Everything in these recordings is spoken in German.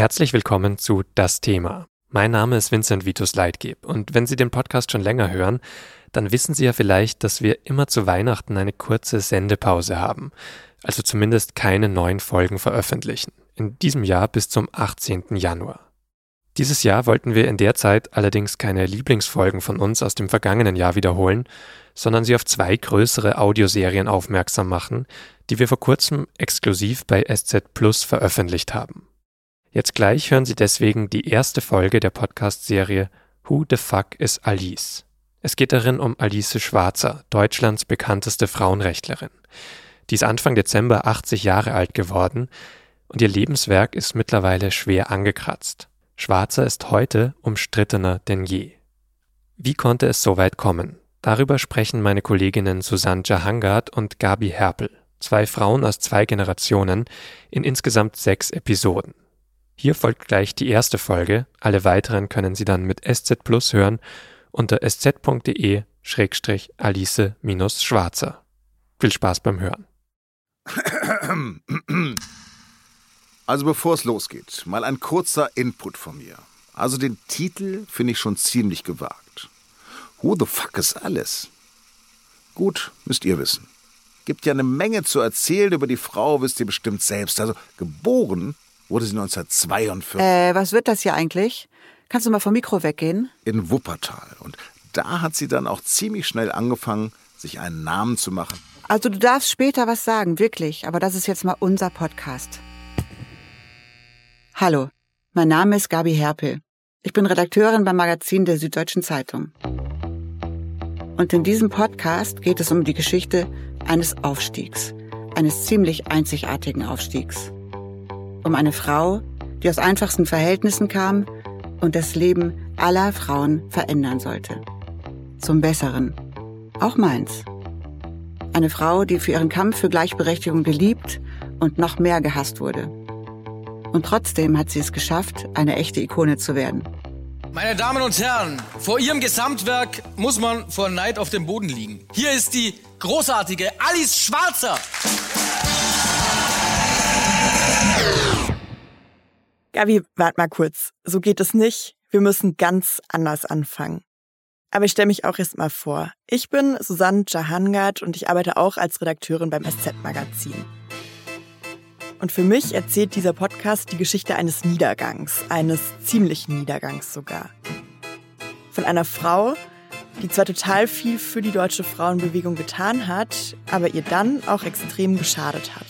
Herzlich willkommen zu Das Thema. Mein Name ist Vincent Vitus Leitgeb und wenn Sie den Podcast schon länger hören, dann wissen Sie ja vielleicht, dass wir immer zu Weihnachten eine kurze Sendepause haben, also zumindest keine neuen Folgen veröffentlichen. In diesem Jahr bis zum 18. Januar. Dieses Jahr wollten wir in der Zeit allerdings keine Lieblingsfolgen von uns aus dem vergangenen Jahr wiederholen, sondern sie auf zwei größere Audioserien aufmerksam machen, die wir vor kurzem exklusiv bei SZ Plus veröffentlicht haben. Jetzt gleich hören Sie deswegen die erste Folge der Podcast-Serie Who the Fuck is Alice? Es geht darin um Alice Schwarzer, Deutschlands bekannteste Frauenrechtlerin. Die ist Anfang Dezember 80 Jahre alt geworden und ihr Lebenswerk ist mittlerweile schwer angekratzt. Schwarzer ist heute umstrittener denn je. Wie konnte es so weit kommen? Darüber sprechen meine Kolleginnen Susanne Jahangard und Gabi Herpel, zwei Frauen aus zwei Generationen, in insgesamt sechs Episoden. Hier folgt gleich die erste Folge, alle weiteren können Sie dann mit SZ Plus hören unter sz.de-alice-schwarzer. Viel Spaß beim Hören. Also bevor es losgeht, mal ein kurzer Input von mir. Also den Titel finde ich schon ziemlich gewagt. Who the fuck ist alles? Gut, müsst ihr wissen. Gibt ja eine Menge zu erzählen über die Frau, wisst ihr bestimmt selbst. Also geboren wurde sie 1942. Äh, was wird das hier eigentlich? Kannst du mal vom Mikro weggehen? In Wuppertal. Und da hat sie dann auch ziemlich schnell angefangen, sich einen Namen zu machen. Also du darfst später was sagen, wirklich. Aber das ist jetzt mal unser Podcast. Hallo, mein Name ist Gabi Herpel. Ich bin Redakteurin beim Magazin der Süddeutschen Zeitung. Und in diesem Podcast geht es um die Geschichte eines Aufstiegs, eines ziemlich einzigartigen Aufstiegs. Um eine Frau, die aus einfachsten Verhältnissen kam und das Leben aller Frauen verändern sollte. Zum Besseren. Auch meins. Eine Frau, die für ihren Kampf für Gleichberechtigung geliebt und noch mehr gehasst wurde. Und trotzdem hat sie es geschafft, eine echte Ikone zu werden. Meine Damen und Herren, vor Ihrem Gesamtwerk muss man vor Neid auf dem Boden liegen. Hier ist die großartige Alice Schwarzer. Gabi, wart mal kurz. So geht es nicht. Wir müssen ganz anders anfangen. Aber ich stelle mich auch erst mal vor. Ich bin Susanne Jahangard und ich arbeite auch als Redakteurin beim SZ-Magazin. Und für mich erzählt dieser Podcast die Geschichte eines Niedergangs, eines ziemlichen Niedergangs sogar. Von einer Frau, die zwar total viel für die deutsche Frauenbewegung getan hat, aber ihr dann auch extrem geschadet hat.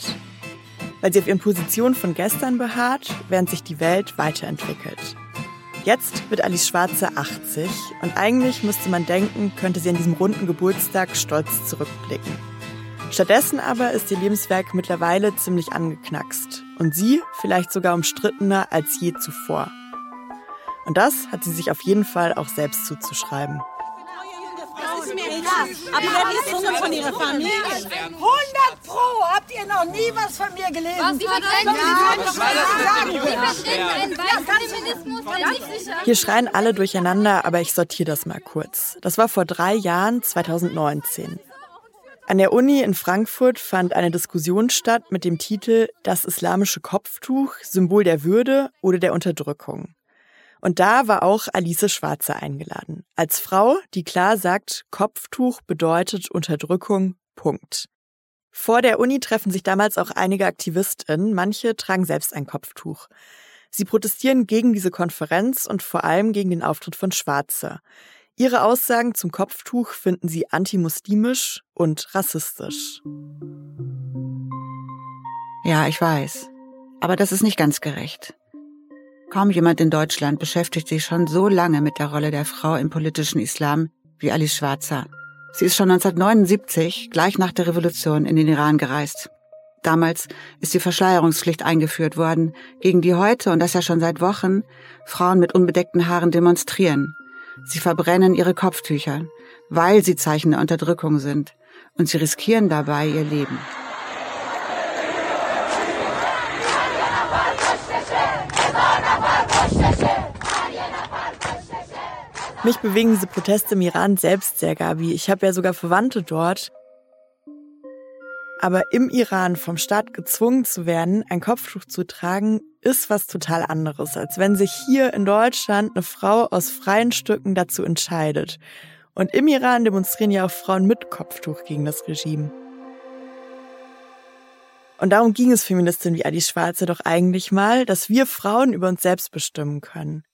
Weil sie auf ihren Positionen von gestern beharrt, während sich die Welt weiterentwickelt. Jetzt wird Alice Schwarze 80 und eigentlich müsste man denken, könnte sie an diesem runden Geburtstag stolz zurückblicken. Stattdessen aber ist ihr Lebenswerk mittlerweile ziemlich angeknackst und sie vielleicht sogar umstrittener als je zuvor. Und das hat sie sich auf jeden Fall auch selbst zuzuschreiben. Das ist mir klar. Aber gezwungen von ihrer Familie. 100 Pro! Ihr noch nie was von mir gelesen? Was die Hier schreien alle durcheinander, aber ich sortiere das mal kurz. Das war vor drei Jahren, 2019. An der Uni in Frankfurt fand eine Diskussion statt mit dem Titel Das islamische Kopftuch, Symbol der Würde oder der Unterdrückung. Und da war auch Alice Schwarze eingeladen. Als Frau, die klar sagt, Kopftuch bedeutet Unterdrückung, Punkt. Vor der Uni treffen sich damals auch einige AktivistInnen, manche tragen selbst ein Kopftuch. Sie protestieren gegen diese Konferenz und vor allem gegen den Auftritt von Schwarze. Ihre Aussagen zum Kopftuch finden sie antimuslimisch und rassistisch. Ja, ich weiß. Aber das ist nicht ganz gerecht. Kaum jemand in Deutschland beschäftigt sich schon so lange mit der Rolle der Frau im politischen Islam wie Alice Schwarzer. Sie ist schon 1979, gleich nach der Revolution, in den Iran gereist. Damals ist die Verschleierungspflicht eingeführt worden, gegen die heute, und das ja schon seit Wochen, Frauen mit unbedeckten Haaren demonstrieren. Sie verbrennen ihre Kopftücher, weil sie Zeichen der Unterdrückung sind. Und sie riskieren dabei ihr Leben. Mich bewegen diese Proteste im Iran selbst sehr, Gabi. Ich habe ja sogar Verwandte dort. Aber im Iran vom Staat gezwungen zu werden, ein Kopftuch zu tragen, ist was total anderes, als wenn sich hier in Deutschland eine Frau aus freien Stücken dazu entscheidet. Und im Iran demonstrieren ja auch Frauen mit Kopftuch gegen das Regime. Und darum ging es Feministin wie Adi Schwarze doch eigentlich mal, dass wir Frauen über uns selbst bestimmen können.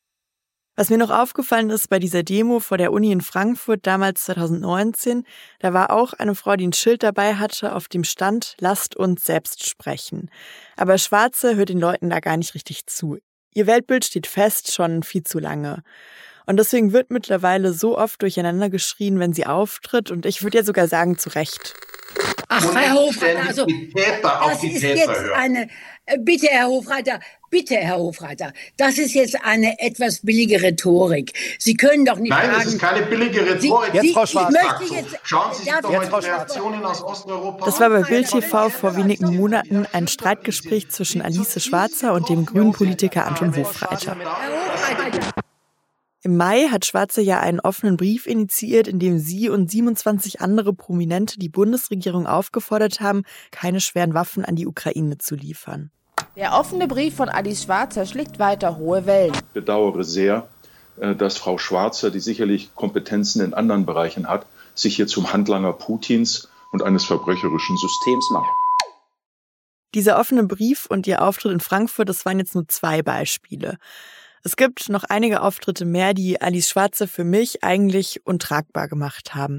Was mir noch aufgefallen ist bei dieser Demo vor der Uni in Frankfurt damals 2019, da war auch eine Frau, die ein Schild dabei hatte, auf dem stand, lasst uns selbst sprechen. Aber Schwarze hört den Leuten da gar nicht richtig zu. Ihr Weltbild steht fest schon viel zu lange. Und deswegen wird mittlerweile so oft durcheinander geschrien, wenn sie auftritt und ich würde ja sogar sagen, zu Recht. Ach, Herr Hofreiter, also das ist jetzt hören. eine, äh, bitte, Herr Hofreiter, bitte, Herr Hofreiter, das ist jetzt eine etwas billige Rhetorik. Sie können doch nicht Nein, sagen... das ist keine billige Rhetorik. Sie, jetzt, Frau Schwarz. Ich jetzt, Schauen Sie sich doch mal die Reaktionen aus Osteuropa Das war bei Bild TV vor wenigen Monaten ein Streitgespräch zwischen Alice Schwarzer und dem grünen Politiker Anton Hofreiter. Herr Hofreiter. Im Mai hat Schwarze ja einen offenen Brief initiiert, in dem sie und 27 andere Prominente die Bundesregierung aufgefordert haben, keine schweren Waffen an die Ukraine zu liefern. Der offene Brief von Alice Schwarzer schlägt weiter hohe Wellen. Ich bedauere sehr, äh, dass Frau Schwarzer, die sicherlich Kompetenzen in anderen Bereichen hat, sich hier zum Handlanger Putins und eines verbrecherischen Systems macht. Dieser offene Brief und ihr Auftritt in Frankfurt, das waren jetzt nur zwei Beispiele. Es gibt noch einige Auftritte mehr, die Alice Schwarze für mich eigentlich untragbar gemacht haben.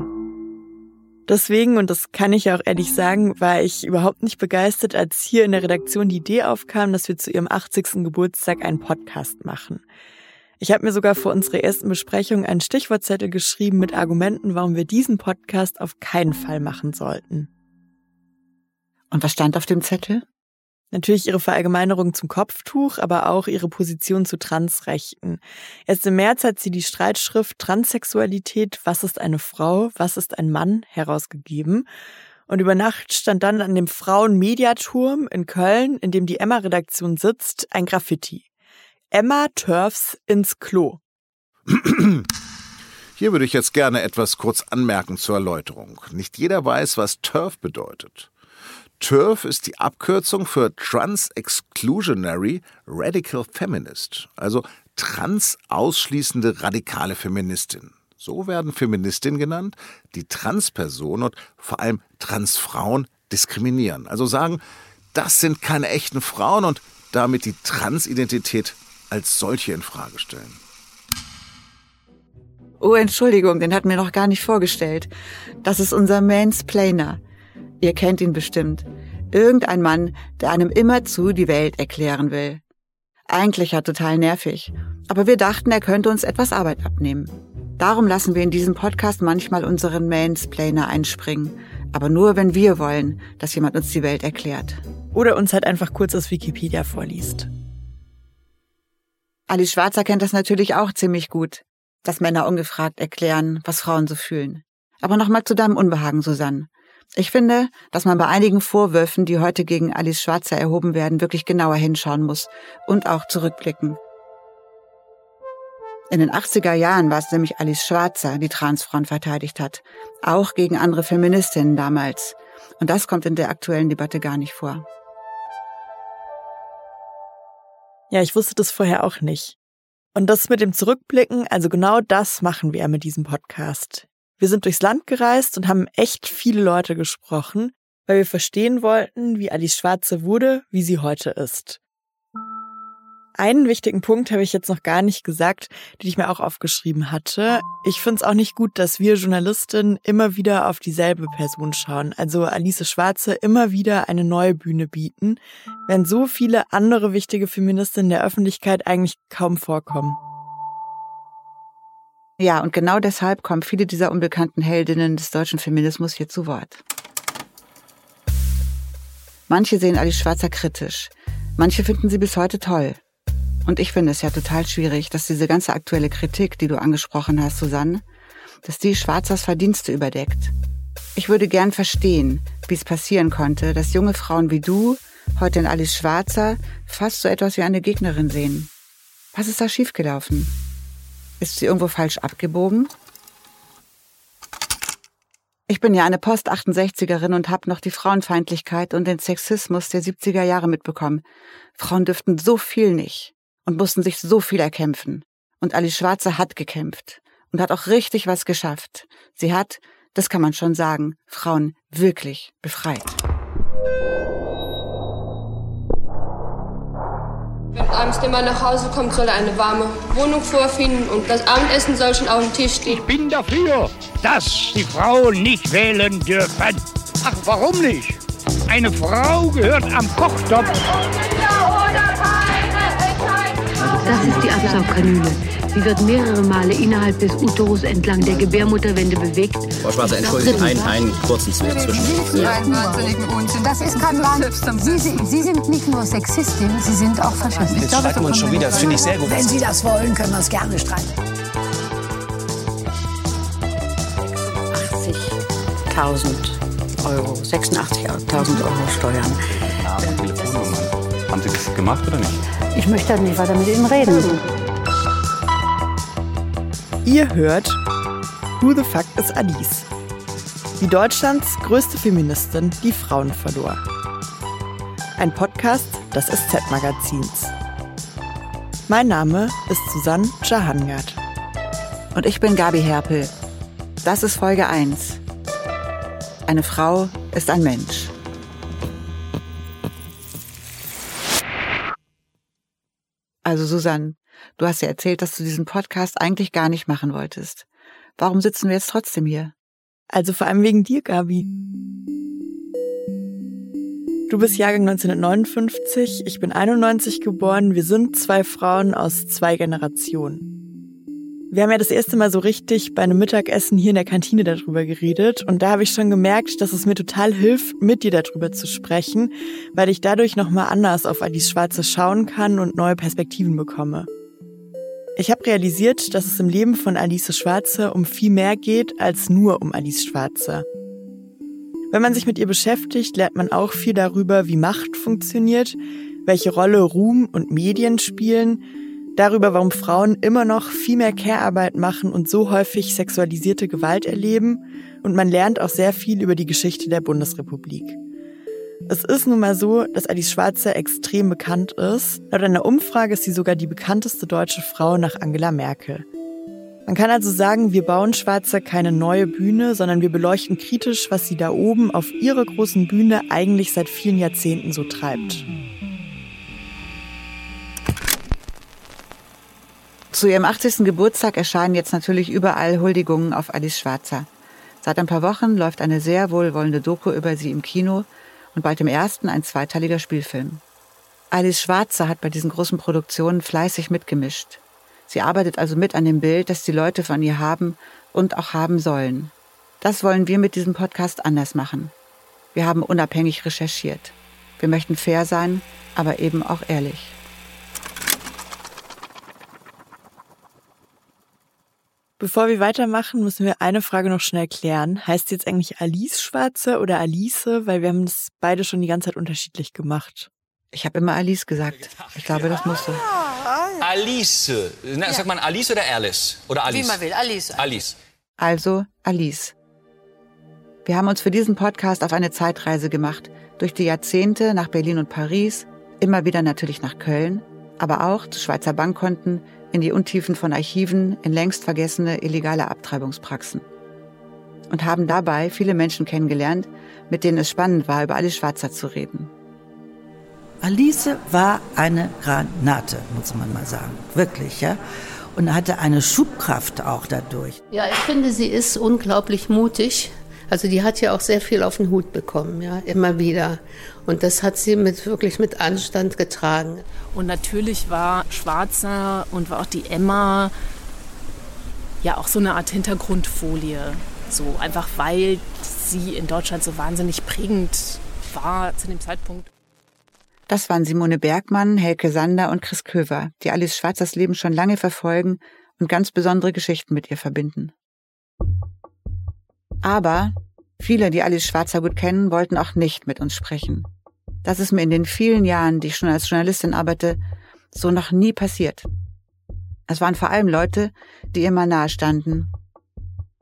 Deswegen, und das kann ich auch ehrlich sagen, war ich überhaupt nicht begeistert, als hier in der Redaktion die Idee aufkam, dass wir zu ihrem 80. Geburtstag einen Podcast machen. Ich habe mir sogar vor unserer ersten Besprechung einen Stichwortzettel geschrieben mit Argumenten, warum wir diesen Podcast auf keinen Fall machen sollten. Und was stand auf dem Zettel? Natürlich ihre Verallgemeinerung zum Kopftuch, aber auch ihre Position zu Transrechten. Erst im März hat sie die Streitschrift Transsexualität, was ist eine Frau, was ist ein Mann herausgegeben. Und über Nacht stand dann an dem Frauenmediaturm in Köln, in dem die Emma-Redaktion sitzt, ein Graffiti. Emma Turfs ins Klo. Hier würde ich jetzt gerne etwas kurz anmerken zur Erläuterung. Nicht jeder weiß, was Turf bedeutet. TERF ist die Abkürzung für Trans-Exclusionary Radical Feminist, also trans ausschließende radikale Feministin. So werden Feministinnen genannt, die Transpersonen und vor allem Transfrauen diskriminieren. Also sagen, das sind keine echten Frauen und damit die Transidentität als solche in Frage stellen. Oh, Entschuldigung, den hatten wir noch gar nicht vorgestellt. Das ist unser Mansplainer. Ihr kennt ihn bestimmt. Irgendein Mann, der einem immerzu die Welt erklären will. Eigentlich ja total nervig. Aber wir dachten, er könnte uns etwas Arbeit abnehmen. Darum lassen wir in diesem Podcast manchmal unseren Mansplainer einspringen. Aber nur, wenn wir wollen, dass jemand uns die Welt erklärt. Oder uns halt einfach kurz aus Wikipedia vorliest. Alice Schwarzer kennt das natürlich auch ziemlich gut, dass Männer ungefragt erklären, was Frauen so fühlen. Aber nochmal zu deinem Unbehagen, Susanne. Ich finde, dass man bei einigen Vorwürfen, die heute gegen Alice Schwarzer erhoben werden, wirklich genauer hinschauen muss und auch zurückblicken. In den 80er Jahren war es nämlich Alice Schwarzer, die Transfrauen verteidigt hat, auch gegen andere Feministinnen damals. Und das kommt in der aktuellen Debatte gar nicht vor. Ja, ich wusste das vorher auch nicht. Und das mit dem Zurückblicken, also genau das machen wir mit diesem Podcast. Wir sind durchs Land gereist und haben echt viele Leute gesprochen, weil wir verstehen wollten, wie Alice Schwarze wurde, wie sie heute ist. Einen wichtigen Punkt habe ich jetzt noch gar nicht gesagt, den ich mir auch aufgeschrieben hatte. Ich finde es auch nicht gut, dass wir Journalistinnen immer wieder auf dieselbe Person schauen, also Alice Schwarze immer wieder eine neue Bühne bieten, wenn so viele andere wichtige Feministinnen der Öffentlichkeit eigentlich kaum vorkommen. Ja, und genau deshalb kommen viele dieser unbekannten Heldinnen des deutschen Feminismus hier zu Wort. Manche sehen Alice Schwarzer kritisch, manche finden sie bis heute toll. Und ich finde es ja total schwierig, dass diese ganze aktuelle Kritik, die du angesprochen hast, Susanne, dass die Schwarzers Verdienste überdeckt. Ich würde gern verstehen, wie es passieren konnte, dass junge Frauen wie du heute in Alice Schwarzer fast so etwas wie eine Gegnerin sehen. Was ist da schiefgelaufen? Ist sie irgendwo falsch abgebogen? Ich bin ja eine Post-68erin und habe noch die Frauenfeindlichkeit und den Sexismus der 70er Jahre mitbekommen. Frauen dürften so viel nicht und mussten sich so viel erkämpfen. Und Alice Schwarze hat gekämpft und hat auch richtig was geschafft. Sie hat, das kann man schon sagen, Frauen wirklich befreit. Abends der Mann nach Hause kommt, soll er eine warme Wohnung vorfinden und das Abendessen soll schon auf dem Tisch stehen. Ich bin dafür, dass die Frauen nicht wählen dürfen. Ach, warum nicht? Eine Frau gehört am Kochtopf. Das ist die Absaugkanüle. Sie wird mehrere Male innerhalb des Uterus entlang der Gebärmutterwände bewegt. Frau Schwarzer, entschuldigen, einen, einen kurzen Zwischen. Das ist kein Land. Sie, Sie, sind nicht nur Sexistin, Sie sind auch Faschistin. Jetzt streiten wir uns schon wieder, das finde ich sehr gut. Wenn Sie das wollen, können wir es gerne streiten. 80.000 Euro, 86.000 Euro Steuern. Haben Sie das gemacht oder nicht? Ich möchte nicht weiter mit Ihnen reden. Ihr hört Who the Fuck is Alice? Die Deutschlands größte Feministin, die Frauen verlor. Ein Podcast des SZ-Magazins. Mein Name ist Susanne Jahangard. Und ich bin Gabi Herpel. Das ist Folge 1. Eine Frau ist ein Mensch. Also Susanne, du hast ja erzählt, dass du diesen Podcast eigentlich gar nicht machen wolltest. Warum sitzen wir jetzt trotzdem hier? Also vor allem wegen dir, Gabi. Du bist Jahrgang 1959, ich bin 91 geboren, wir sind zwei Frauen aus zwei Generationen. Wir haben ja das erste Mal so richtig bei einem Mittagessen hier in der Kantine darüber geredet und da habe ich schon gemerkt, dass es mir total hilft, mit dir darüber zu sprechen, weil ich dadurch nochmal anders auf Alice Schwarze schauen kann und neue Perspektiven bekomme. Ich habe realisiert, dass es im Leben von Alice Schwarze um viel mehr geht als nur um Alice Schwarze. Wenn man sich mit ihr beschäftigt, lernt man auch viel darüber, wie Macht funktioniert, welche Rolle Ruhm und Medien spielen, darüber, warum Frauen immer noch viel mehr Care-Arbeit machen und so häufig sexualisierte Gewalt erleben. Und man lernt auch sehr viel über die Geschichte der Bundesrepublik. Es ist nun mal so, dass Alice Schwarzer extrem bekannt ist. Laut einer Umfrage ist sie sogar die bekannteste deutsche Frau nach Angela Merkel. Man kann also sagen, wir bauen Schwarzer keine neue Bühne, sondern wir beleuchten kritisch, was sie da oben auf ihrer großen Bühne eigentlich seit vielen Jahrzehnten so treibt. Zu ihrem 80. Geburtstag erscheinen jetzt natürlich überall Huldigungen auf Alice Schwarzer. Seit ein paar Wochen läuft eine sehr wohlwollende Doku über sie im Kino und bald im ersten ein zweiteiliger Spielfilm. Alice Schwarzer hat bei diesen großen Produktionen fleißig mitgemischt. Sie arbeitet also mit an dem Bild, das die Leute von ihr haben und auch haben sollen. Das wollen wir mit diesem Podcast anders machen. Wir haben unabhängig recherchiert. Wir möchten fair sein, aber eben auch ehrlich. Bevor wir weitermachen, müssen wir eine Frage noch schnell klären. Heißt jetzt eigentlich Alice Schwarze oder Alice? Weil wir haben das beide schon die ganze Zeit unterschiedlich gemacht. Ich habe immer Alice gesagt. Ich glaube, das muss so. Alice. Na, sagt man Alice oder Alice? Oder Alice? Wie man will, Alice. Alice. Also Alice. Wir haben uns für diesen Podcast auf eine Zeitreise gemacht. Durch die Jahrzehnte nach Berlin und Paris, immer wieder natürlich nach Köln, aber auch zu Schweizer Bankkonten, in die Untiefen von Archiven, in längst vergessene illegale Abtreibungspraxen. Und haben dabei viele Menschen kennengelernt, mit denen es spannend war, über Alice Schwarzer zu reden. Alice war eine Granate, muss man mal sagen. Wirklich, ja. Und hatte eine Schubkraft auch dadurch. Ja, ich finde, sie ist unglaublich mutig. Also die hat ja auch sehr viel auf den Hut bekommen, ja, immer wieder. Und das hat sie mit wirklich mit Anstand getragen. Und natürlich war Schwarzer und war auch die Emma ja auch so eine Art Hintergrundfolie. So einfach weil sie in Deutschland so wahnsinnig prägend war zu dem Zeitpunkt. Das waren Simone Bergmann, Helke Sander und Chris Köver, die Alice Schwarzers Leben schon lange verfolgen und ganz besondere Geschichten mit ihr verbinden. Aber viele, die Alice Schwarzer gut kennen, wollten auch nicht mit uns sprechen. Das ist mir in den vielen Jahren, die ich schon als Journalistin arbeite, so noch nie passiert. Es waren vor allem Leute, die ihr mal nahe standen.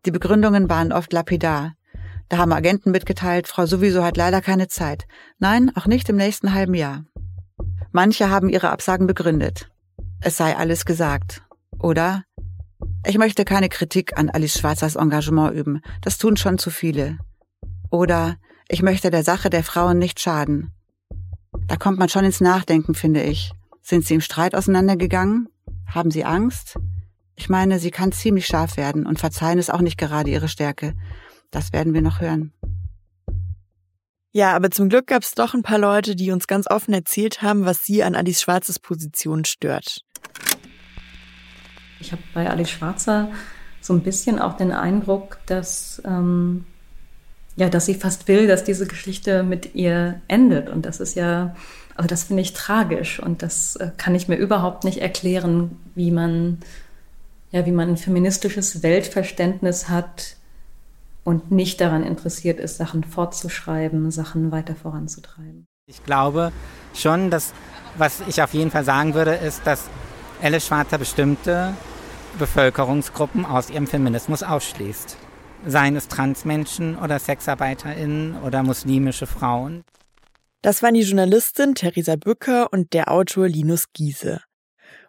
Die Begründungen waren oft lapidar. Da haben Agenten mitgeteilt, Frau sowieso hat leider keine Zeit. Nein, auch nicht im nächsten halben Jahr. Manche haben ihre Absagen begründet. Es sei alles gesagt. Oder ich möchte keine Kritik an Alice Schwarzers Engagement üben. Das tun schon zu viele. Oder ich möchte der Sache der Frauen nicht schaden. Da kommt man schon ins Nachdenken, finde ich. Sind sie im Streit auseinandergegangen? Haben sie Angst? Ich meine, sie kann ziemlich scharf werden und verzeihen ist auch nicht gerade ihre Stärke. Das werden wir noch hören. Ja, aber zum Glück gab es doch ein paar Leute, die uns ganz offen erzählt haben, was sie an Alice Schwarzes Position stört. Ich habe bei Alice Schwarzer so ein bisschen auch den Eindruck, dass, ähm, ja, dass sie fast will, dass diese Geschichte mit ihr endet. Und das ist ja, also das finde ich tragisch und das äh, kann ich mir überhaupt nicht erklären, wie man, ja, wie man ein feministisches Weltverständnis hat und nicht daran interessiert ist, Sachen fortzuschreiben, Sachen weiter voranzutreiben. Ich glaube schon, dass was ich auf jeden Fall sagen würde, ist, dass Alice Schwarzer bestimmte Bevölkerungsgruppen aus ihrem Feminismus ausschließt. Seien es Transmenschen oder SexarbeiterInnen oder muslimische Frauen. Das waren die Journalistin Theresa Bücker und der Autor Linus Giese.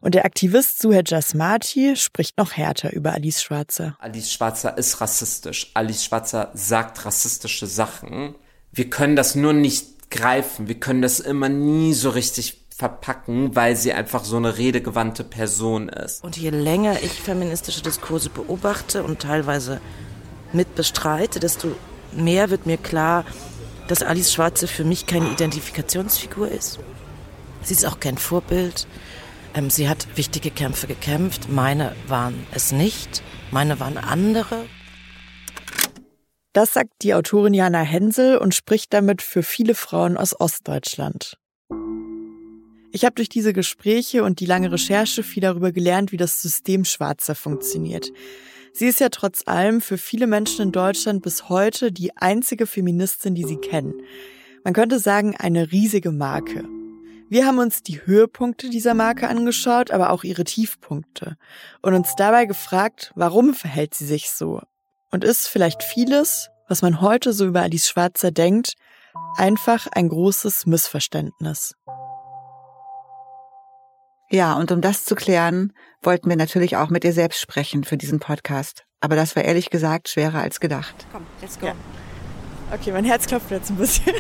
Und der Aktivist Suhed Jasmati spricht noch härter über Alice Schwarzer. Alice Schwarzer ist rassistisch. Alice Schwarzer sagt rassistische Sachen. Wir können das nur nicht greifen. Wir können das immer nie so richtig verpacken, weil sie einfach so eine redegewandte Person ist. Und je länger ich feministische Diskurse beobachte und teilweise mit bestreite, desto mehr wird mir klar, dass Alice Schwarze für mich keine Identifikationsfigur ist. Sie ist auch kein Vorbild. Ähm, sie hat wichtige Kämpfe gekämpft. Meine waren es nicht. Meine waren andere. Das sagt die Autorin Jana Hensel und spricht damit für viele Frauen aus Ostdeutschland. Ich habe durch diese Gespräche und die lange Recherche viel darüber gelernt, wie das System Schwarzer funktioniert. Sie ist ja trotz allem für viele Menschen in Deutschland bis heute die einzige Feministin, die sie kennen. Man könnte sagen, eine riesige Marke. Wir haben uns die Höhepunkte dieser Marke angeschaut, aber auch ihre Tiefpunkte und uns dabei gefragt, warum verhält sie sich so? Und ist vielleicht vieles, was man heute so über Alice Schwarzer denkt, einfach ein großes Missverständnis. Ja, und um das zu klären, wollten wir natürlich auch mit ihr selbst sprechen für diesen Podcast. Aber das war ehrlich gesagt schwerer als gedacht. Komm, let's go. Ja. Okay, mein Herz klopft jetzt ein bisschen.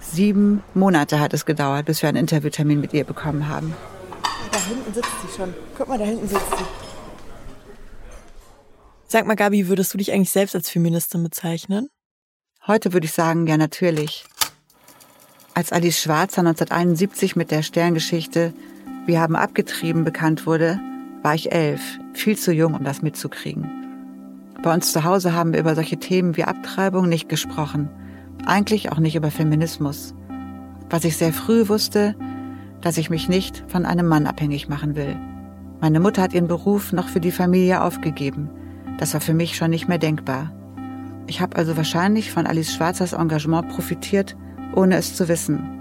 Sieben Monate hat es gedauert, bis wir einen Interviewtermin mit ihr bekommen haben. Da hinten sitzt sie schon. Guck mal, da hinten sitzt sie. Sag mal, Gabi, würdest du dich eigentlich selbst als Feministin bezeichnen? Heute würde ich sagen, ja, natürlich. Als Alice Schwarzer 1971 mit der Sterngeschichte Wir haben abgetrieben bekannt wurde, war ich elf, viel zu jung, um das mitzukriegen. Bei uns zu Hause haben wir über solche Themen wie Abtreibung nicht gesprochen, eigentlich auch nicht über Feminismus. Was ich sehr früh wusste, dass ich mich nicht von einem Mann abhängig machen will. Meine Mutter hat ihren Beruf noch für die Familie aufgegeben. Das war für mich schon nicht mehr denkbar. Ich habe also wahrscheinlich von Alice Schwarzers Engagement profitiert ohne es zu wissen.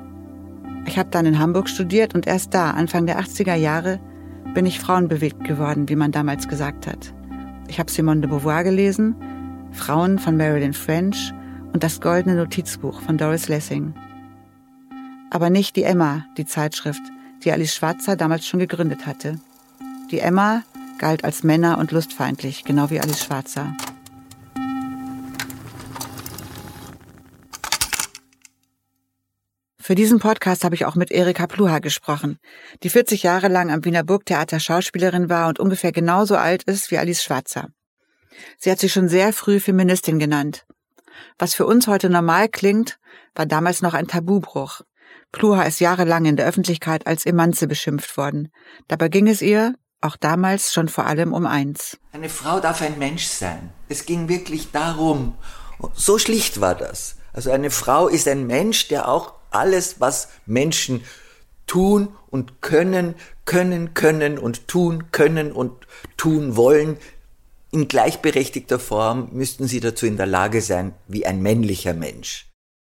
Ich habe dann in Hamburg studiert und erst da, Anfang der 80er Jahre, bin ich frauenbewegt geworden, wie man damals gesagt hat. Ich habe Simone de Beauvoir gelesen, Frauen von Marilyn French und das Goldene Notizbuch von Doris Lessing. Aber nicht die Emma, die Zeitschrift, die Alice Schwarzer damals schon gegründet hatte. Die Emma galt als männer- und lustfeindlich, genau wie Alice Schwarzer. Für diesen Podcast habe ich auch mit Erika Pluha gesprochen, die 40 Jahre lang am Wiener Burgtheater Schauspielerin war und ungefähr genauso alt ist wie Alice Schwarzer. Sie hat sich schon sehr früh Feministin genannt. Was für uns heute normal klingt, war damals noch ein Tabubruch. Pluha ist jahrelang in der Öffentlichkeit als Emanze beschimpft worden. Dabei ging es ihr, auch damals, schon vor allem um eins. Eine Frau darf ein Mensch sein. Es ging wirklich darum. So schlicht war das. Also eine Frau ist ein Mensch, der auch alles, was Menschen tun und können, können, können und tun können und tun wollen, in gleichberechtigter Form müssten sie dazu in der Lage sein, wie ein männlicher Mensch.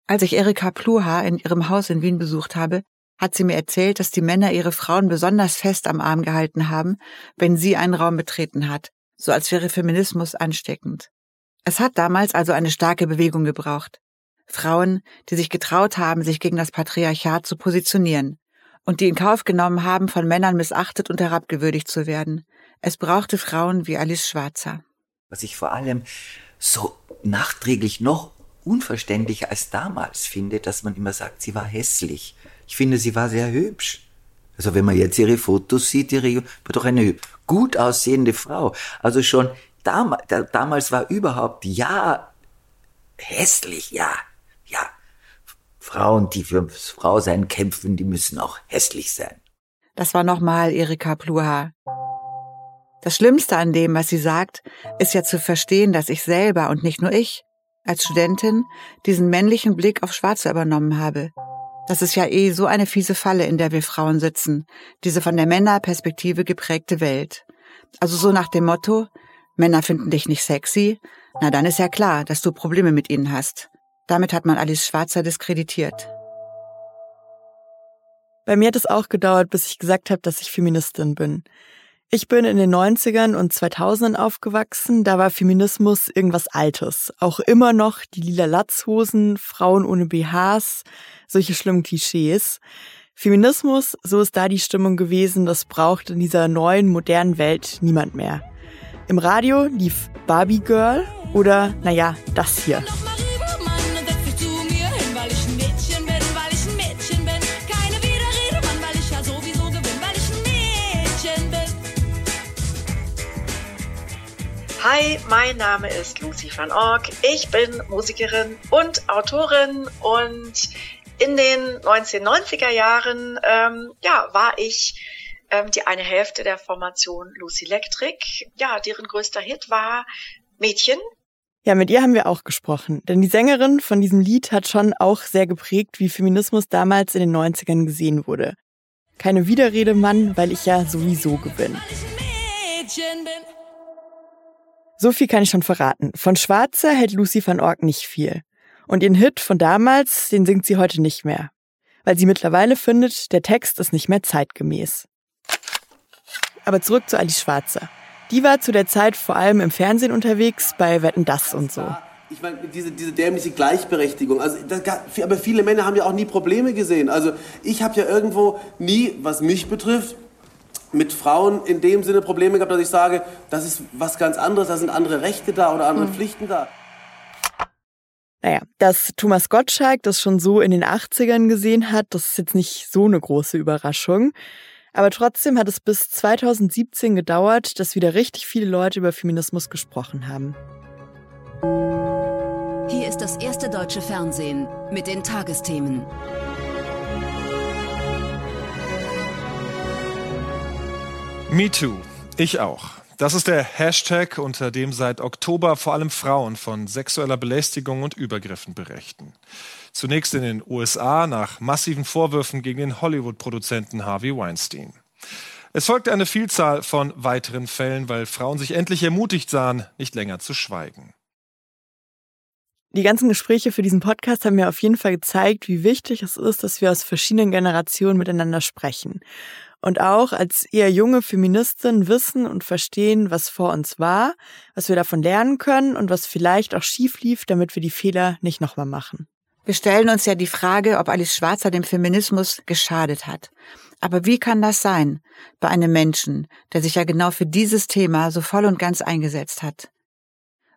Als ich Erika Pluha in ihrem Haus in Wien besucht habe, hat sie mir erzählt, dass die Männer ihre Frauen besonders fest am Arm gehalten haben, wenn sie einen Raum betreten hat, so als wäre Feminismus ansteckend. Es hat damals also eine starke Bewegung gebraucht. Frauen, die sich getraut haben, sich gegen das Patriarchat zu positionieren und die in Kauf genommen haben, von Männern missachtet und herabgewürdigt zu werden. Es brauchte Frauen wie Alice Schwarzer. Was ich vor allem so nachträglich noch unverständlicher als damals finde, dass man immer sagt, sie war hässlich. Ich finde, sie war sehr hübsch. Also wenn man jetzt ihre Fotos sieht, ihre, war doch eine gut aussehende Frau. Also schon damals, damals war überhaupt, ja, hässlich, ja, ja. Frauen, die fürs Frausein kämpfen, die müssen auch hässlich sein. Das war nochmal Erika Pluha. Das Schlimmste an dem, was sie sagt, ist ja zu verstehen, dass ich selber und nicht nur ich, als Studentin, diesen männlichen Blick auf Schwarze übernommen habe. Das ist ja eh so eine fiese Falle, in der wir Frauen sitzen, diese von der Männerperspektive geprägte Welt. Also so nach dem Motto, Männer finden dich nicht sexy, na dann ist ja klar, dass du Probleme mit ihnen hast. Damit hat man Alice Schwarzer diskreditiert. Bei mir hat es auch gedauert, bis ich gesagt habe, dass ich Feministin bin. Ich bin in den 90ern und 2000ern aufgewachsen, da war Feminismus irgendwas Altes. Auch immer noch die lila Latzhosen, Frauen ohne BHs, solche schlimmen Klischees. Feminismus, so ist da die Stimmung gewesen, das braucht in dieser neuen, modernen Welt niemand mehr. Im Radio lief Barbie Girl oder, naja, das hier. Hi, mein Name ist Lucy van Ork. Ich bin Musikerin und Autorin und in den 1990er Jahren ähm, ja, war ich ähm, die eine Hälfte der Formation Lucy Electric, ja, deren größter Hit war Mädchen. Ja, mit ihr haben wir auch gesprochen, denn die Sängerin von diesem Lied hat schon auch sehr geprägt, wie Feminismus damals in den 90ern gesehen wurde. Keine Widerrede, Mann, weil ich ja sowieso gewinne. So viel kann ich schon verraten. Von Schwarzer hält Lucy van Ork nicht viel. Und ihren Hit von damals, den singt sie heute nicht mehr. Weil sie mittlerweile findet, der Text ist nicht mehr zeitgemäß. Aber zurück zu Alice Schwarzer. Die war zu der Zeit vor allem im Fernsehen unterwegs, bei Wetten Das und so. Ich meine, diese, diese dämliche Gleichberechtigung. Also, das, aber viele Männer haben ja auch nie Probleme gesehen. Also, ich habe ja irgendwo nie, was mich betrifft, mit Frauen in dem Sinne Probleme gehabt, dass ich sage, das ist was ganz anderes, da sind andere Rechte da oder andere mhm. Pflichten da. Naja, dass Thomas Gottschalk das schon so in den 80ern gesehen hat, das ist jetzt nicht so eine große Überraschung. Aber trotzdem hat es bis 2017 gedauert, dass wieder richtig viele Leute über Feminismus gesprochen haben. Hier ist das erste deutsche Fernsehen mit den Tagesthemen. MeToo. Ich auch. Das ist der Hashtag, unter dem seit Oktober vor allem Frauen von sexueller Belästigung und Übergriffen berichten. Zunächst in den USA nach massiven Vorwürfen gegen den Hollywood-Produzenten Harvey Weinstein. Es folgte eine Vielzahl von weiteren Fällen, weil Frauen sich endlich ermutigt sahen, nicht länger zu schweigen. Die ganzen Gespräche für diesen Podcast haben mir auf jeden Fall gezeigt, wie wichtig es ist, dass wir aus verschiedenen Generationen miteinander sprechen und auch als eher junge Feministin wissen und verstehen, was vor uns war, was wir davon lernen können und was vielleicht auch schief lief, damit wir die Fehler nicht nochmal machen. Wir stellen uns ja die Frage, ob Alice Schwarzer dem Feminismus geschadet hat. Aber wie kann das sein bei einem Menschen, der sich ja genau für dieses Thema so voll und ganz eingesetzt hat?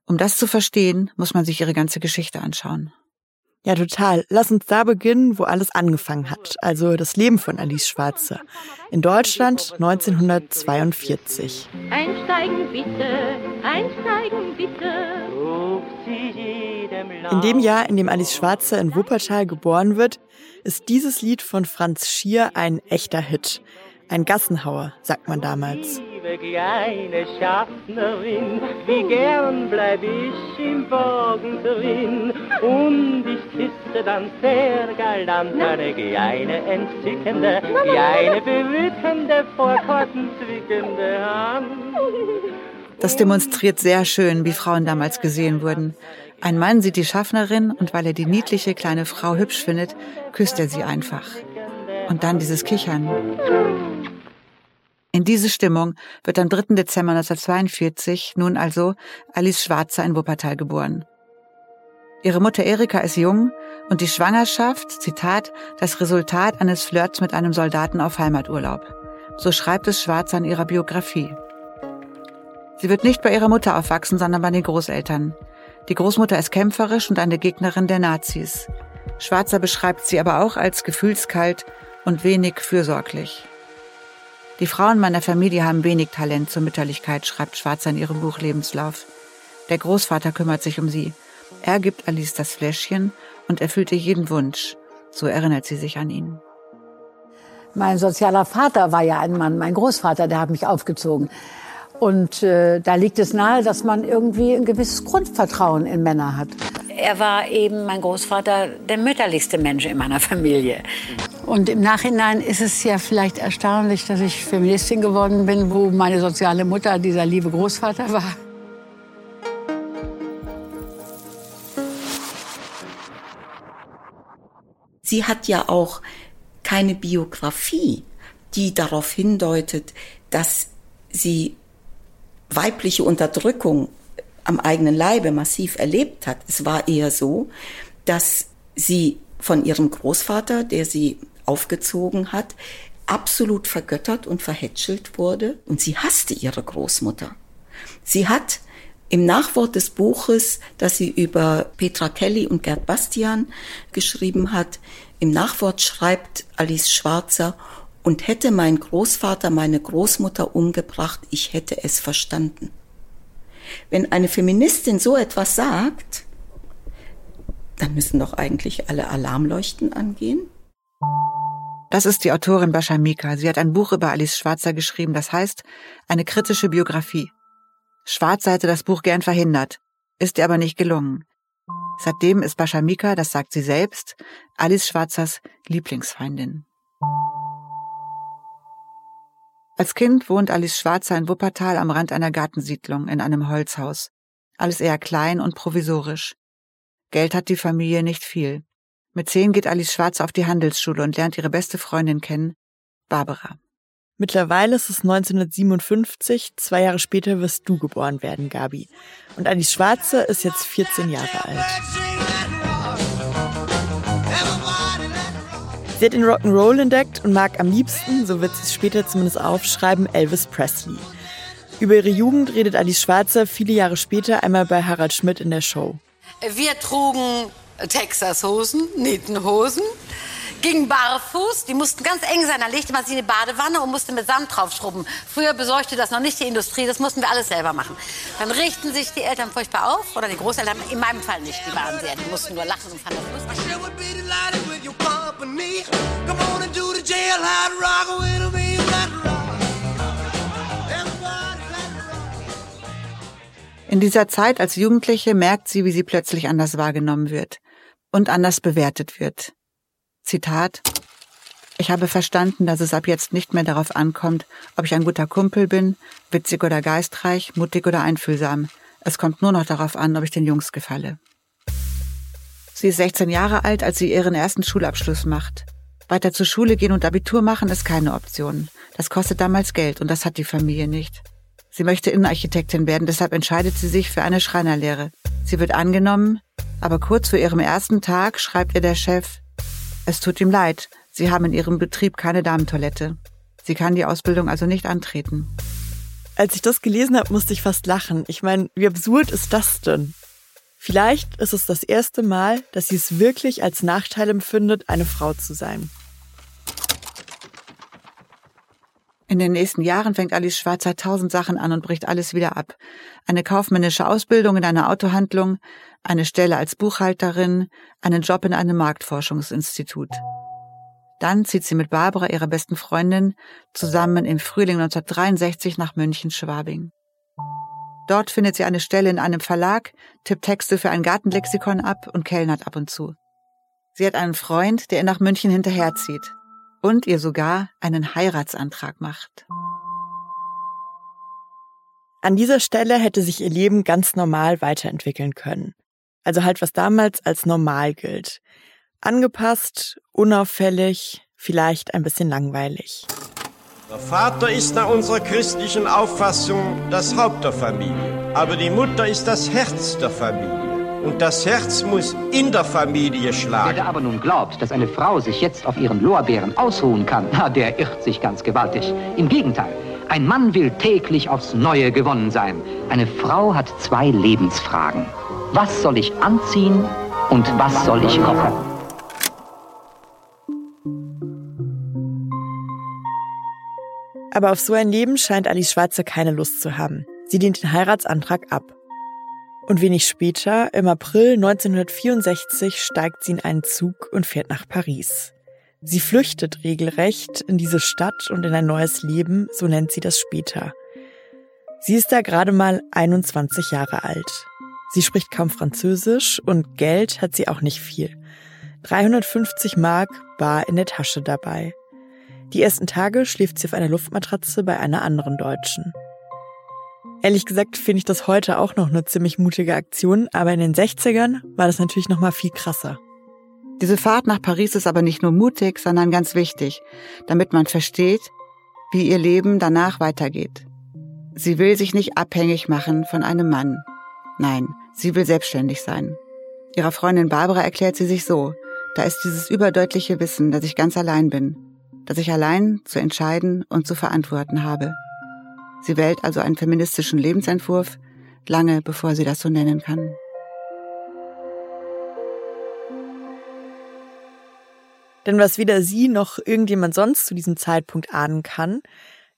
Um das zu verstehen, muss man sich ihre ganze Geschichte anschauen. Ja, total. Lass uns da beginnen, wo alles angefangen hat. Also das Leben von Alice Schwarze. In Deutschland 1942. Einsteigen bitte, einsteigen bitte. In dem Jahr, in dem Alice Schwarze in Wuppertal geboren wird, ist dieses Lied von Franz Schier ein echter Hit. Ein Gassenhauer, sagt man damals. Kleine Schaffnerin, wie gern bleib ich im Wagen drin. Und ich küsse dann sehr galant eine kleine entzückende, kleine bewückende, vor zwickende Hand. Das demonstriert sehr schön, wie Frauen damals gesehen wurden. Ein Mann sieht die Schaffnerin und weil er die niedliche kleine Frau hübsch findet, küsst er sie einfach. Und dann dieses Kichern. In diese Stimmung wird am 3. Dezember 1942 nun also Alice Schwarzer in Wuppertal geboren. Ihre Mutter Erika ist jung und die Schwangerschaft, Zitat, das Resultat eines Flirts mit einem Soldaten auf Heimaturlaub. So schreibt es Schwarzer in ihrer Biografie. Sie wird nicht bei ihrer Mutter aufwachsen, sondern bei den Großeltern. Die Großmutter ist kämpferisch und eine Gegnerin der Nazis. Schwarzer beschreibt sie aber auch als gefühlskalt und wenig fürsorglich. Die Frauen meiner Familie haben wenig Talent zur Mütterlichkeit, schreibt Schwarzer in ihrem Buch Lebenslauf. Der Großvater kümmert sich um sie. Er gibt Alice das Fläschchen und erfüllt ihr jeden Wunsch. So erinnert sie sich an ihn. Mein sozialer Vater war ja ein Mann, mein Großvater, der hat mich aufgezogen. Und äh, da liegt es nahe, dass man irgendwie ein gewisses Grundvertrauen in Männer hat. Er war eben, mein Großvater, der mütterlichste Mensch in meiner Familie. Und im Nachhinein ist es ja vielleicht erstaunlich, dass ich Feministin geworden bin, wo meine soziale Mutter dieser liebe Großvater war. Sie hat ja auch keine Biografie, die darauf hindeutet, dass sie weibliche Unterdrückung am eigenen Leibe massiv erlebt hat. Es war eher so, dass sie von ihrem Großvater, der sie aufgezogen hat, absolut vergöttert und verhätschelt wurde und sie hasste ihre Großmutter. Sie hat im Nachwort des Buches, das sie über Petra Kelly und Gerd Bastian geschrieben hat, im Nachwort schreibt Alice Schwarzer, und hätte mein Großvater meine Großmutter umgebracht, ich hätte es verstanden. Wenn eine Feministin so etwas sagt, dann müssen doch eigentlich alle Alarmleuchten angehen. Das ist die Autorin Bascha Mika. Sie hat ein Buch über Alice Schwarzer geschrieben, das heißt eine kritische Biografie. Schwarzer hätte das Buch gern verhindert, ist ihr aber nicht gelungen. Seitdem ist Bascha Mika, das sagt sie selbst, Alice Schwarzers Lieblingsfeindin. Als Kind wohnt Alice Schwarzer in Wuppertal am Rand einer Gartensiedlung in einem Holzhaus. Alles eher klein und provisorisch. Geld hat die Familie nicht viel. Mit zehn geht Alice Schwarzer auf die Handelsschule und lernt ihre beste Freundin kennen, Barbara. Mittlerweile ist es 1957, zwei Jahre später wirst du geboren werden, Gabi. Und Alice Schwarzer ist jetzt 14 Jahre alt. Sie hat den Rock'n'Roll entdeckt und mag am liebsten, so wird sie es später zumindest aufschreiben, Elvis Presley. Über ihre Jugend redet Alice Schwarzer viele Jahre später einmal bei Harald Schmidt in der Show. Wir trugen Texas-Hosen, Nietenhosen, gingen barfuß, die mussten ganz eng sein. Da legte man sie in die Badewanne und musste mit Sand draufschrubben. Früher besorgte das noch nicht die Industrie, das mussten wir alles selber machen. Dann richten sich die Eltern furchtbar auf, oder die Großeltern, in meinem Fall nicht, die waren sehr, die mussten nur lachen und fanden das lustig. In dieser Zeit als Jugendliche merkt sie, wie sie plötzlich anders wahrgenommen wird und anders bewertet wird. Zitat Ich habe verstanden, dass es ab jetzt nicht mehr darauf ankommt, ob ich ein guter Kumpel bin, witzig oder geistreich, mutig oder einfühlsam. Es kommt nur noch darauf an, ob ich den Jungs gefalle. Sie ist 16 Jahre alt, als sie ihren ersten Schulabschluss macht. Weiter zur Schule gehen und Abitur machen ist keine Option. Das kostet damals Geld und das hat die Familie nicht. Sie möchte Innenarchitektin werden, deshalb entscheidet sie sich für eine Schreinerlehre. Sie wird angenommen, aber kurz vor ihrem ersten Tag schreibt ihr der Chef, es tut ihm leid, Sie haben in Ihrem Betrieb keine Damentoilette. Sie kann die Ausbildung also nicht antreten. Als ich das gelesen habe, musste ich fast lachen. Ich meine, wie absurd ist das denn? Vielleicht ist es das erste Mal, dass sie es wirklich als Nachteil empfindet, eine Frau zu sein. In den nächsten Jahren fängt Alice Schwarzer tausend Sachen an und bricht alles wieder ab. Eine kaufmännische Ausbildung in einer Autohandlung, eine Stelle als Buchhalterin, einen Job in einem Marktforschungsinstitut. Dann zieht sie mit Barbara, ihrer besten Freundin, zusammen im Frühling 1963 nach München-Schwabing. Dort findet sie eine Stelle in einem Verlag, tippt Texte für ein Gartenlexikon ab und kellnert ab und zu. Sie hat einen Freund, der ihr nach München hinterherzieht und ihr sogar einen Heiratsantrag macht. An dieser Stelle hätte sich ihr Leben ganz normal weiterentwickeln können. Also halt, was damals als normal gilt. Angepasst, unauffällig, vielleicht ein bisschen langweilig. Der Vater ist nach unserer christlichen Auffassung das Haupt der Familie. Aber die Mutter ist das Herz der Familie. Und das Herz muss in der Familie schlagen. Wer aber nun glaubt, dass eine Frau sich jetzt auf ihren Lorbeeren ausruhen kann, na, der irrt sich ganz gewaltig. Im Gegenteil, ein Mann will täglich aufs Neue gewonnen sein. Eine Frau hat zwei Lebensfragen. Was soll ich anziehen und was soll ich kochen? Aber auf so ein Leben scheint Alice Schwarze keine Lust zu haben. Sie lehnt den Heiratsantrag ab. Und wenig später, im April 1964, steigt sie in einen Zug und fährt nach Paris. Sie flüchtet regelrecht in diese Stadt und in ein neues Leben, so nennt sie das später. Sie ist da gerade mal 21 Jahre alt. Sie spricht kaum Französisch und Geld hat sie auch nicht viel. 350 Mark bar in der Tasche dabei. Die ersten Tage schläft sie auf einer Luftmatratze bei einer anderen Deutschen. Ehrlich gesagt finde ich das heute auch noch eine ziemlich mutige Aktion, aber in den 60ern war das natürlich noch mal viel krasser. Diese Fahrt nach Paris ist aber nicht nur mutig, sondern ganz wichtig, damit man versteht, wie ihr Leben danach weitergeht. Sie will sich nicht abhängig machen von einem Mann. Nein, sie will selbstständig sein. Ihrer Freundin Barbara erklärt sie sich so, da ist dieses überdeutliche Wissen, dass ich ganz allein bin, dass ich allein zu entscheiden und zu verantworten habe. Sie wählt also einen feministischen Lebensentwurf, lange bevor sie das so nennen kann. Denn was weder sie noch irgendjemand sonst zu diesem Zeitpunkt ahnen kann,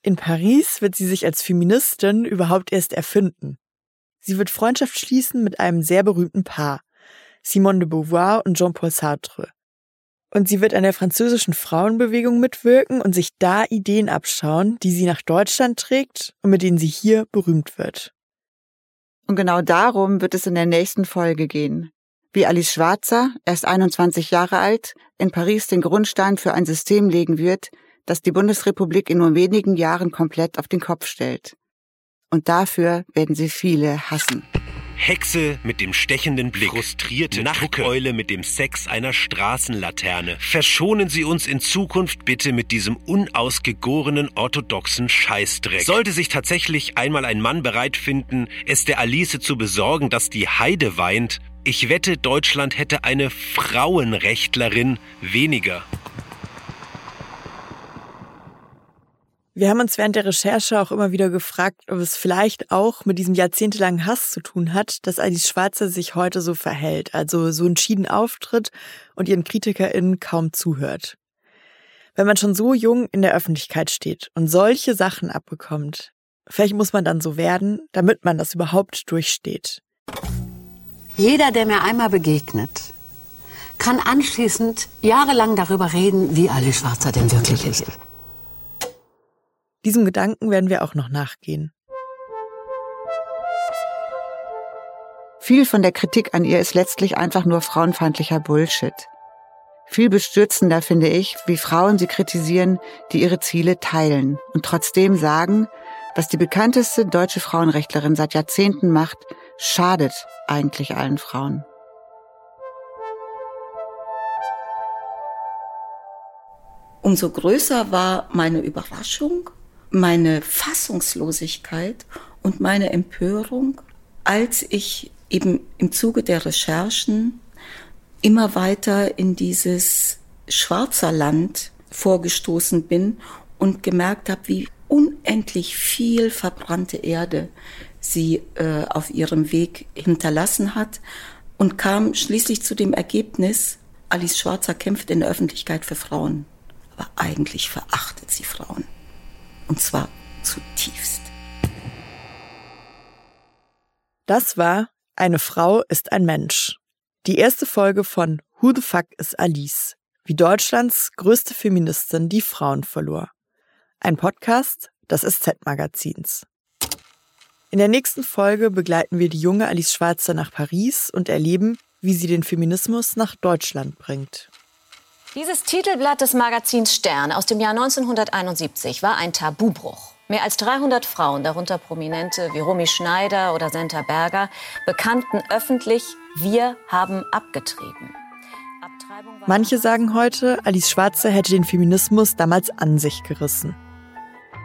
in Paris wird sie sich als Feministin überhaupt erst erfinden. Sie wird Freundschaft schließen mit einem sehr berühmten Paar, Simone de Beauvoir und Jean-Paul Sartre. Und sie wird an der französischen Frauenbewegung mitwirken und sich da Ideen abschauen, die sie nach Deutschland trägt und mit denen sie hier berühmt wird. Und genau darum wird es in der nächsten Folge gehen. Wie Alice Schwarzer, erst 21 Jahre alt, in Paris den Grundstein für ein System legen wird, das die Bundesrepublik in nur wenigen Jahren komplett auf den Kopf stellt. Und dafür werden sie viele hassen. Hexe mit dem stechenden Blick, frustrierte Nachteule mit dem Sex einer Straßenlaterne. Verschonen Sie uns in Zukunft bitte mit diesem unausgegorenen orthodoxen Scheißdreck. Sollte sich tatsächlich einmal ein Mann bereit finden, es der Alice zu besorgen, dass die Heide weint, ich wette, Deutschland hätte eine Frauenrechtlerin weniger. Wir haben uns während der Recherche auch immer wieder gefragt, ob es vielleicht auch mit diesem jahrzehntelangen Hass zu tun hat, dass Alice Schwarzer sich heute so verhält, also so entschieden auftritt und ihren KritikerInnen kaum zuhört. Wenn man schon so jung in der Öffentlichkeit steht und solche Sachen abbekommt, vielleicht muss man dann so werden, damit man das überhaupt durchsteht. Jeder, der mir einmal begegnet, kann anschließend jahrelang darüber reden, wie Alice Schwarzer denn wirklich ist. Diesem Gedanken werden wir auch noch nachgehen. Viel von der Kritik an ihr ist letztlich einfach nur frauenfeindlicher Bullshit. Viel bestürzender finde ich, wie Frauen sie kritisieren, die ihre Ziele teilen und trotzdem sagen, was die bekannteste deutsche Frauenrechtlerin seit Jahrzehnten macht, schadet eigentlich allen Frauen. Umso größer war meine Überraschung, meine Fassungslosigkeit und meine Empörung, als ich eben im Zuge der Recherchen immer weiter in dieses schwarzer Land vorgestoßen bin und gemerkt habe, wie unendlich viel verbrannte Erde sie äh, auf ihrem Weg hinterlassen hat und kam schließlich zu dem Ergebnis, Alice Schwarzer kämpft in der Öffentlichkeit für Frauen, aber eigentlich verachtet sie Frauen. Und zwar zutiefst. Das war Eine Frau ist ein Mensch. Die erste Folge von Who the Fuck is Alice? Wie Deutschlands größte Feministin die Frauen verlor. Ein Podcast des SZ-Magazins. In der nächsten Folge begleiten wir die junge Alice Schwarzer nach Paris und erleben, wie sie den Feminismus nach Deutschland bringt. Dieses Titelblatt des Magazins Stern aus dem Jahr 1971 war ein Tabubruch. Mehr als 300 Frauen, darunter Prominente wie Romy Schneider oder Senta Berger, bekannten öffentlich, wir haben abgetrieben. Manche sagen heute, Alice Schwarzer hätte den Feminismus damals an sich gerissen.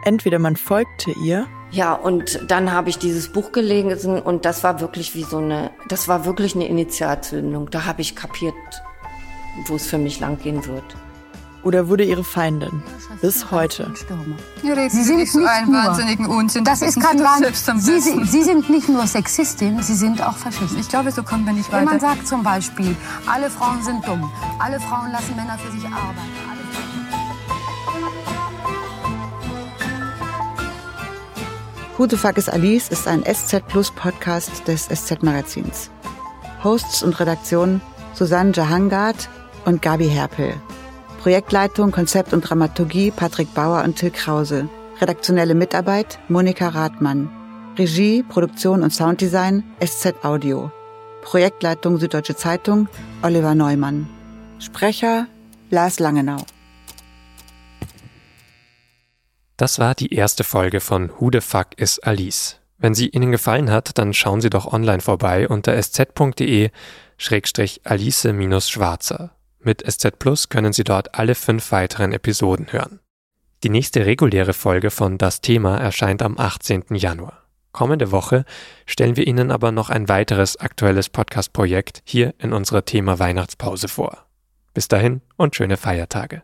Entweder man folgte ihr. Ja, und dann habe ich dieses Buch gelesen und das war wirklich wie so eine, das war wirklich eine Initialzündung. Da habe ich kapiert, wo es für mich langgehen wird. Oder wurde ihre Feindin. Bis heute. Sie sind nicht so einen wahnsinnigen Unsinn. Das, ist kein Sie, sind- Sie sind nicht nur Sexistin, Sie sind auch Faschistin. Ich glaube, so kommen wir nicht weiter. Wenn man sagt zum Beispiel, alle Frauen sind dumm, alle Frauen lassen Männer für sich arbeiten. Who the Fuck is Alice ist ein SZ Plus Podcast des SZ Magazins. Hosts und Redaktion Susanne Jahangard und Gabi Herpel. Projektleitung, Konzept und Dramaturgie Patrick Bauer und Till Krause. Redaktionelle Mitarbeit Monika Rathmann. Regie, Produktion und Sounddesign SZ Audio. Projektleitung Süddeutsche Zeitung Oliver Neumann. Sprecher Lars Langenau. Das war die erste Folge von Who the Fuck is Alice. Wenn sie Ihnen gefallen hat, dann schauen Sie doch online vorbei unter sz.de-alice-schwarzer. Mit SZ Plus können Sie dort alle fünf weiteren Episoden hören. Die nächste reguläre Folge von Das Thema erscheint am 18. Januar. Kommende Woche stellen wir Ihnen aber noch ein weiteres aktuelles Podcast-Projekt hier in unserer Thema Weihnachtspause vor. Bis dahin und schöne Feiertage.